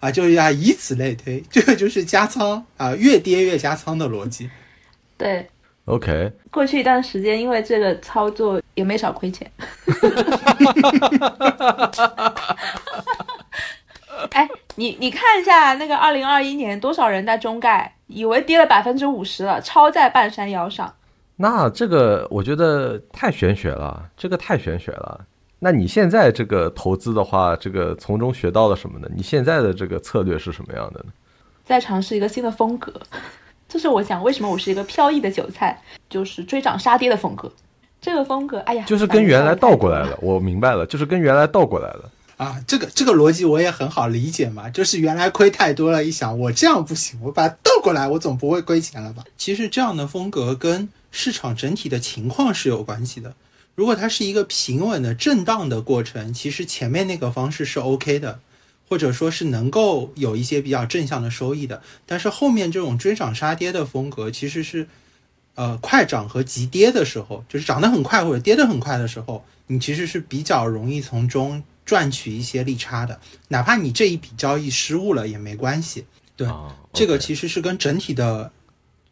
啊，就是啊以此类推，这个就是加仓啊，越跌越加仓的逻辑。对，OK。过去一段时间，因为这个操作也没少亏钱。哎，你你看一下那个二零二一年，多少人在中概以为跌了百分之五十了，超在半山腰上。那这个我觉得太玄学了，这个太玄学了。那你现在这个投资的话，这个从中学到了什么呢？你现在的这个策略是什么样的呢？在尝试一个新的风格，就是我想为什么我是一个飘逸的韭菜，就是追涨杀跌的风格。这个风格，哎呀，就是跟原来倒过来了。我明白了，就是跟原来倒过来了。啊，这个这个逻辑我也很好理解嘛，就是原来亏太多了，一想我这样不行，我把它倒过来，我总不会亏钱了吧？其实这样的风格跟市场整体的情况是有关系的。如果它是一个平稳的震荡的过程，其实前面那个方式是 OK 的，或者说是能够有一些比较正向的收益的。但是后面这种追涨杀跌的风格，其实是，呃，快涨和急跌的时候，就是涨得很快或者跌得很快的时候，你其实是比较容易从中赚取一些利差的。哪怕你这一笔交易失误了也没关系。对，这个其实是跟整体的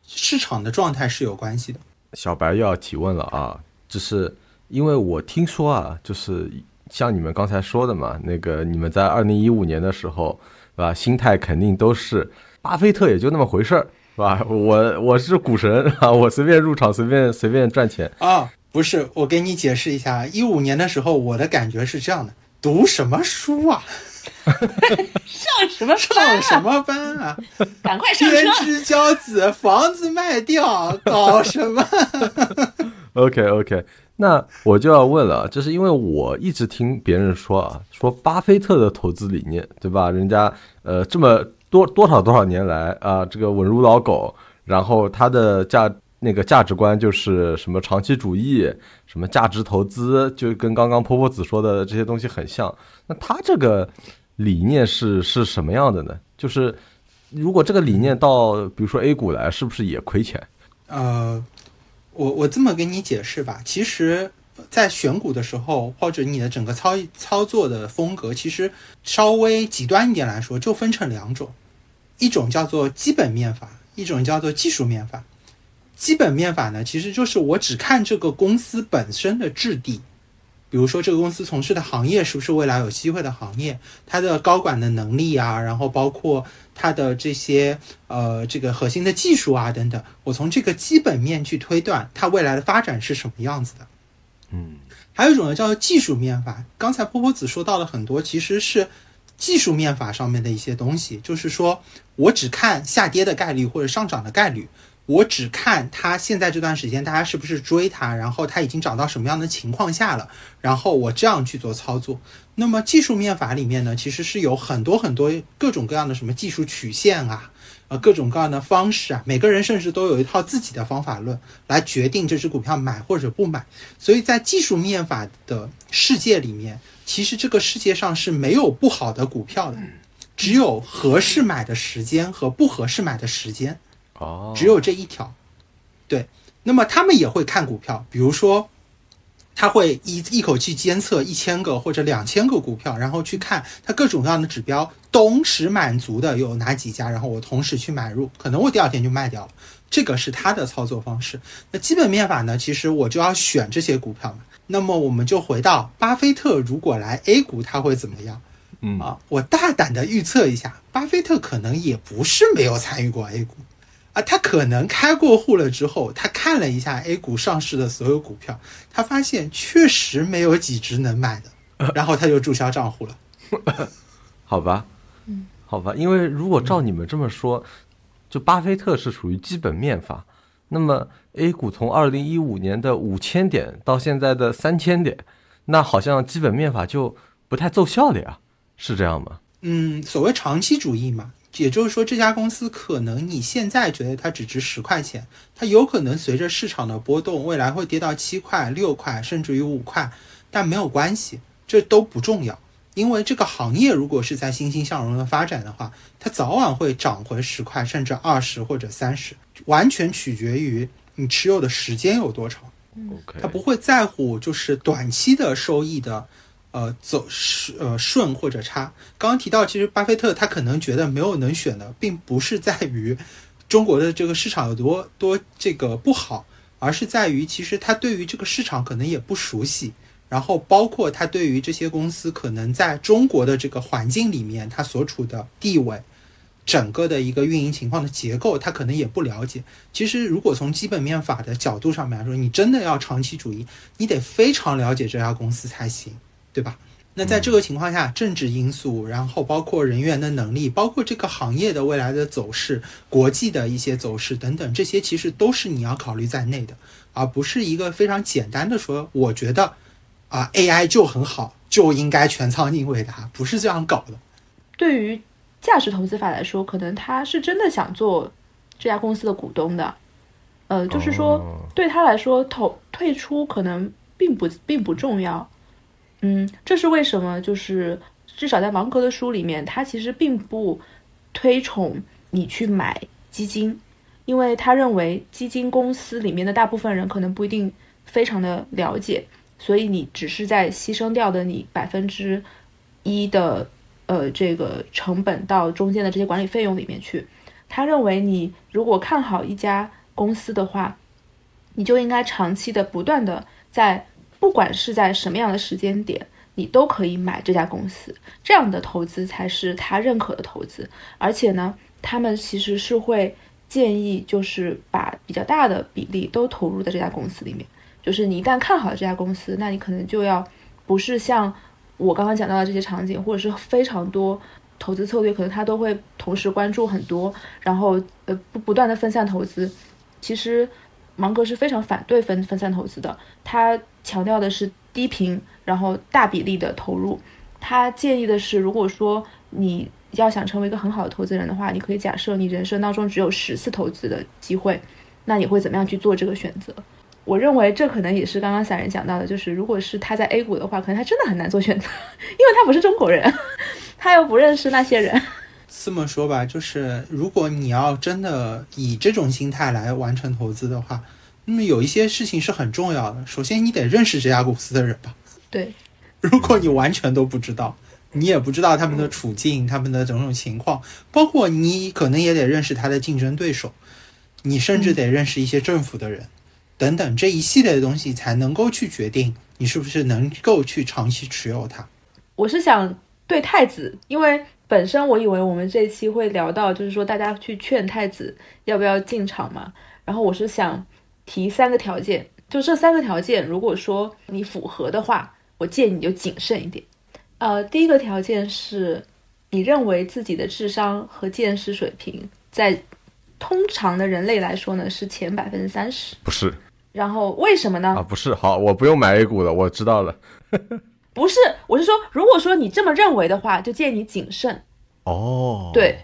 市场的状态是有关系的。小白又要提问了啊，就是。因为我听说啊，就是像你们刚才说的嘛，那个你们在二零一五年的时候，是吧？心态肯定都是巴菲特也就那么回事儿，是吧？我我是股神啊，我随便入场，随便随便赚钱啊。不是，我给你解释一下，一五年的时候，我的感觉是这样的：读什么书啊？上什么上什么班啊？赶快上车！天之骄子，房子卖掉，搞什么？OK OK。那我就要问了，就是因为我一直听别人说啊，说巴菲特的投资理念，对吧？人家呃这么多多少多少年来啊，这个稳如老狗，然后他的价那个价值观就是什么长期主义，什么价值投资，就跟刚刚婆婆子说的这些东西很像。那他这个理念是是什么样的呢？就是如果这个理念到比如说 A 股来，是不是也亏钱？呃，我我这么跟你解释吧，其实，在选股的时候，或者你的整个操操作的风格，其实稍微极端一点来说，就分成两种，一种叫做基本面法，一种叫做技术面法。基本面法呢，其实就是我只看这个公司本身的质地，比如说这个公司从事的行业是不是未来有机会的行业，它的高管的能力啊，然后包括它的这些呃这个核心的技术啊等等，我从这个基本面去推断它未来的发展是什么样子的。嗯，还有一种呢叫做技术面法，刚才波波子说到了很多，其实是技术面法上面的一些东西，就是说我只看下跌的概率或者上涨的概率。我只看它现在这段时间大家是不是追它，然后它已经涨到什么样的情况下了，然后我这样去做操作。那么技术面法里面呢，其实是有很多很多各种各样的什么技术曲线啊，呃，各种各样的方式啊，每个人甚至都有一套自己的方法论来决定这只股票买或者不买。所以在技术面法的世界里面，其实这个世界上是没有不好的股票的，只有合适买的时间和不合适买的时间。哦，只有这一条，对。那么他们也会看股票，比如说，他会一一口气监测一千个或者两千个股票，然后去看它各种各样的指标同时满足的有哪几家，然后我同时去买入，可能我第二天就卖掉了。这个是他的操作方式。那基本面法呢？其实我就要选这些股票嘛。那么我们就回到巴菲特如果来 A 股，他会怎么样？嗯啊，我大胆的预测一下，巴菲特可能也不是没有参与过 A 股。啊，他可能开过户了之后，他看了一下 A 股上市的所有股票，他发现确实没有几只能买的，然后他就注销账户了。好吧，嗯，好吧，因为如果照你们这么说，就巴菲特是属于基本面法，那么 A 股从二零一五年的五千点到现在的三千点，那好像基本面法就不太奏效了呀，是这样吗？嗯，所谓长期主义嘛。也就是说，这家公司可能你现在觉得它只值十块钱，它有可能随着市场的波动，未来会跌到七块、六块，甚至于五块。但没有关系，这都不重要，因为这个行业如果是在欣欣向荣的发展的话，它早晚会涨回十块，甚至二十或者三十，完全取决于你持有的时间有多长。OK，他不会在乎就是短期的收益的。呃，走顺呃顺或者差。刚刚提到，其实巴菲特他可能觉得没有能选的，并不是在于中国的这个市场有多多这个不好，而是在于其实他对于这个市场可能也不熟悉，然后包括他对于这些公司可能在中国的这个环境里面，他所处的地位，整个的一个运营情况的结构，他可能也不了解。其实，如果从基本面法的角度上面来说，你真的要长期主义，你得非常了解这家公司才行。对吧？那在这个情况下，政治因素，然后包括人员的能力，包括这个行业的未来的走势、国际的一些走势等等，这些其实都是你要考虑在内的，而不是一个非常简单的说，我觉得啊 AI 就很好，就应该全仓进伟达，不是这样搞的。对于价值投资法来说，可能他是真的想做这家公司的股东的，呃，就是说对他来说，投退出可能并不并不重要。嗯，这是为什么？就是至少在芒格的书里面，他其实并不推崇你去买基金，因为他认为基金公司里面的大部分人可能不一定非常的了解，所以你只是在牺牲掉的你百分之一的呃这个成本到中间的这些管理费用里面去。他认为你如果看好一家公司的话，你就应该长期的不断的在。不管是在什么样的时间点，你都可以买这家公司，这样的投资才是他认可的投资。而且呢，他们其实是会建议，就是把比较大的比例都投入在这家公司里面。就是你一旦看好了这家公司，那你可能就要不是像我刚刚讲到的这些场景，或者是非常多投资策略，可能他都会同时关注很多，然后呃不不断的分散投资。其实。芒格是非常反对分分散投资的，他强调的是低频，然后大比例的投入。他建议的是，如果说你要想成为一个很好的投资人的话，你可以假设你人生当中只有十次投资的机会，那你会怎么样去做这个选择？我认为这可能也是刚刚散人讲到的，就是如果是他在 A 股的话，可能他真的很难做选择，因为他不是中国人，他又不认识那些人。这么说吧，就是如果你要真的以这种心态来完成投资的话，那么有一些事情是很重要的。首先，你得认识这家公司的人吧。对，如果你完全都不知道，你也不知道他们的处境、他们的种种情况，包括你可能也得认识他的竞争对手，你甚至得认识一些政府的人。等等这一系列的东西才能够去决定你是不是能够去长期持有它。我是想对太子，因为本身我以为我们这一期会聊到，就是说大家去劝太子要不要进场嘛。然后我是想提三个条件，就这三个条件，如果说你符合的话，我建议你就谨慎一点。呃，第一个条件是你认为自己的智商和见识水平在通常的人类来说呢是前百分之三十，不是。然后为什么呢？啊，不是，好，我不用买 A 股了，我知道了。不是，我是说，如果说你这么认为的话，就建议你谨慎。哦，对，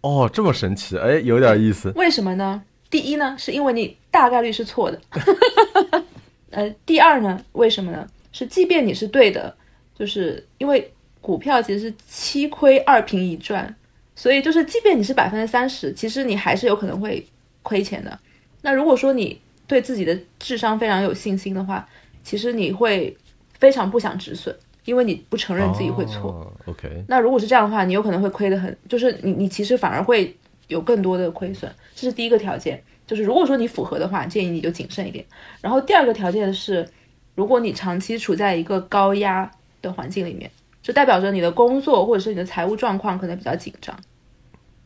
哦，这么神奇，哎，有点意思。为什么呢？第一呢，是因为你大概率是错的。呃，第二呢，为什么呢？是即便你是对的，就是因为股票其实是七亏二平一赚，所以就是即便你是百分之三十，其实你还是有可能会亏钱的。那如果说你对自己的智商非常有信心的话，其实你会非常不想止损，因为你不承认自己会错。OK，那如果是这样的话，你有可能会亏得很，就是你你其实反而会有更多的亏损。这是第一个条件，就是如果说你符合的话，建议你就谨慎一点。然后第二个条件是，如果你长期处在一个高压的环境里面，就代表着你的工作或者是你的财务状况可能比较紧张，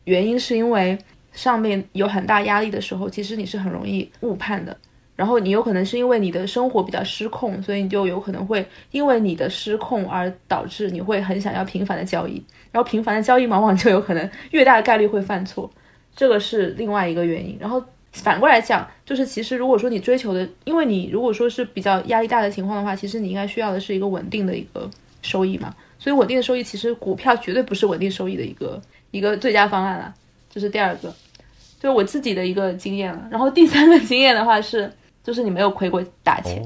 原因是因为。上面有很大压力的时候，其实你是很容易误判的。然后你有可能是因为你的生活比较失控，所以你就有可能会因为你的失控而导致你会很想要频繁的交易。然后频繁的交易往往就有可能越大的概率会犯错，这个是另外一个原因。然后反过来讲，就是其实如果说你追求的，因为你如果说是比较压力大的情况的话，其实你应该需要的是一个稳定的一个收益嘛。所以稳定的收益，其实股票绝对不是稳定收益的一个一个最佳方案了。这是第二个。就是我自己的一个经验了，然后第三个经验的话是，就是你没有亏过大钱。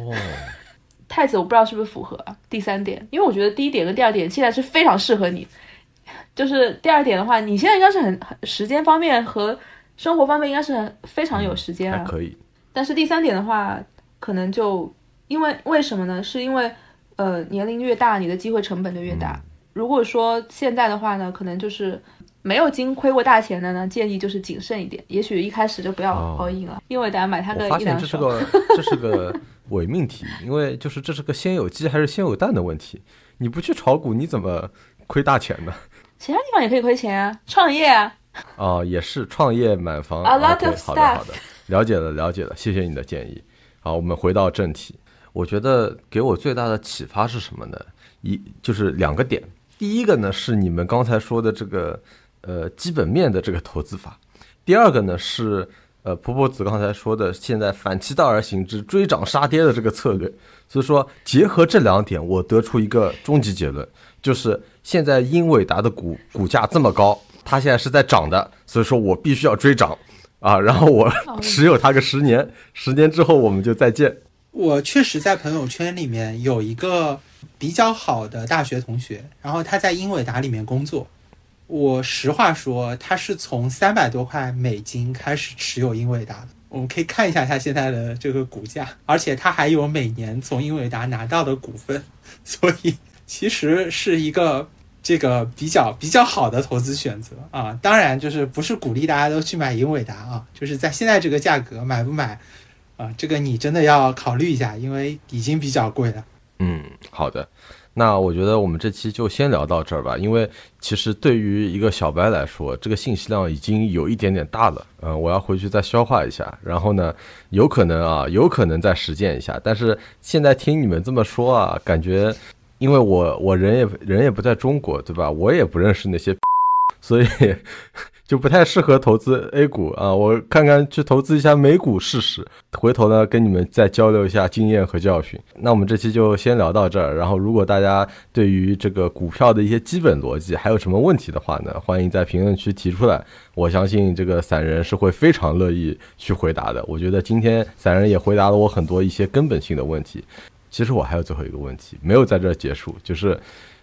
太子我不知道是不是符合第三点，因为我觉得第一点跟第二点现在是非常适合你。就是第二点的话，你现在应该是很时间方面和生活方面应该是很非常有时间了。可以。但是第三点的话，可能就因为为什么呢？是因为呃年龄越大，你的机会成本就越大。如果说现在的话呢，可能就是。没有经亏过大钱的呢，建议就是谨慎一点，也许一开始就不要 all in 了，因为大家买它个一两手。这是个这是个伪命题，因为就是这是个先有鸡还是先有蛋的问题。你不去炒股，你怎么亏大钱呢？其他地方也可以亏钱啊，创业啊。哦，也是创业买房。A lot of stuff。好的好的，了解了了解了，谢谢你的建议。好，我们回到正题。我觉得给我最大的启发是什么呢？一就是两个点，第一个呢是你们刚才说的这个。呃，基本面的这个投资法，第二个呢是呃，婆婆子刚才说的，现在反其道而行之，追涨杀跌的这个策略。所以说，结合这两点，我得出一个终极结论，就是现在英伟达的股股价这么高，它现在是在涨的，所以说我必须要追涨啊，然后我持有它个十年，十年之后我们就再见。我确实在朋友圈里面有一个比较好的大学同学，然后他在英伟达里面工作。我实话说，他是从三百多块美金开始持有英伟达的。我们可以看一下他现在的这个股价，而且他还有每年从英伟达拿到的股份，所以其实是一个这个比较比较好的投资选择啊。当然，就是不是鼓励大家都去买英伟达啊，就是在现在这个价格买不买啊，这个你真的要考虑一下，因为已经比较贵了。嗯，好的。那我觉得我们这期就先聊到这儿吧，因为其实对于一个小白来说，这个信息量已经有一点点大了。嗯，我要回去再消化一下，然后呢，有可能啊，有可能再实践一下。但是现在听你们这么说啊，感觉，因为我我人也人也不在中国，对吧？我也不认识那些，所以就不太适合投资 A 股啊。我看看去投资一下美股试试，回头呢跟你们再交流一下经验和教训。那我们这期就先聊到这儿。然后，如果大家对于这个股票的一些基本逻辑还有什么问题的话呢，欢迎在评论区提出来。我相信这个散人是会非常乐意去回答的。我觉得今天散人也回答了我很多一些根本性的问题。其实我还有最后一个问题没有在这儿结束，就是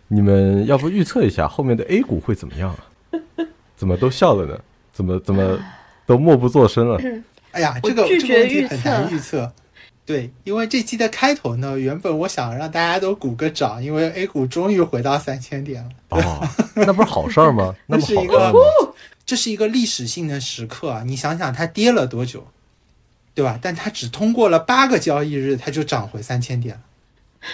你们要不预测一下后面的 A 股会怎么样啊？怎么都笑了呢？怎么怎么都默不作声了？哎呀，这个这个问题很难预测。对，因为这期的开头呢，原本我想让大家都鼓个掌，因为 A 股终于回到三千点了。哦，那不是好事儿吗？那是一个，这是一个历史性的时刻啊！你想想，它跌了多久？对吧？但它只通过了八个交易日，它就涨回三千点了。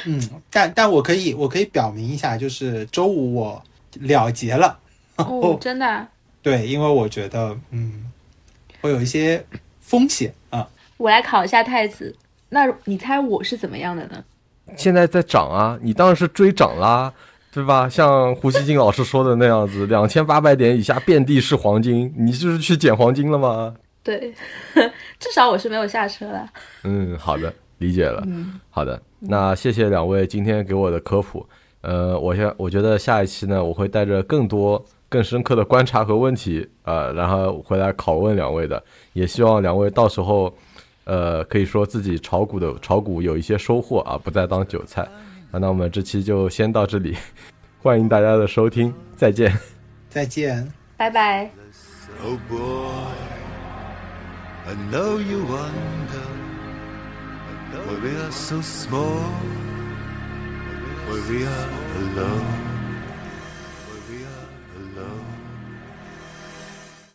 嗯，但但我可以，我可以表明一下，就是周五我了结了。哦，真的？对，因为我觉得，嗯，会有一些风险啊。我来考一下太子，那你猜我是怎么样的呢？现在在涨啊，你当然是追涨啦，对吧？像胡锡进老师说的那样子，两千八百点以下遍地是黄金，你就是去捡黄金了吗？对，至少我是没有下车了。嗯，好的，理解了。嗯，好的，那谢谢两位今天给我的科普。呃，我下我觉得下一期呢，我会带着更多、更深刻的观察和问题，呃，然后回来拷问两位的。也希望两位到时候，呃，可以说自己炒股的炒股有一些收获啊，不再当韭菜。啊，那我们这期就先到这里，欢迎大家的收听，再见，再见，拜拜。I know you wonder why we are so small, why we are alone.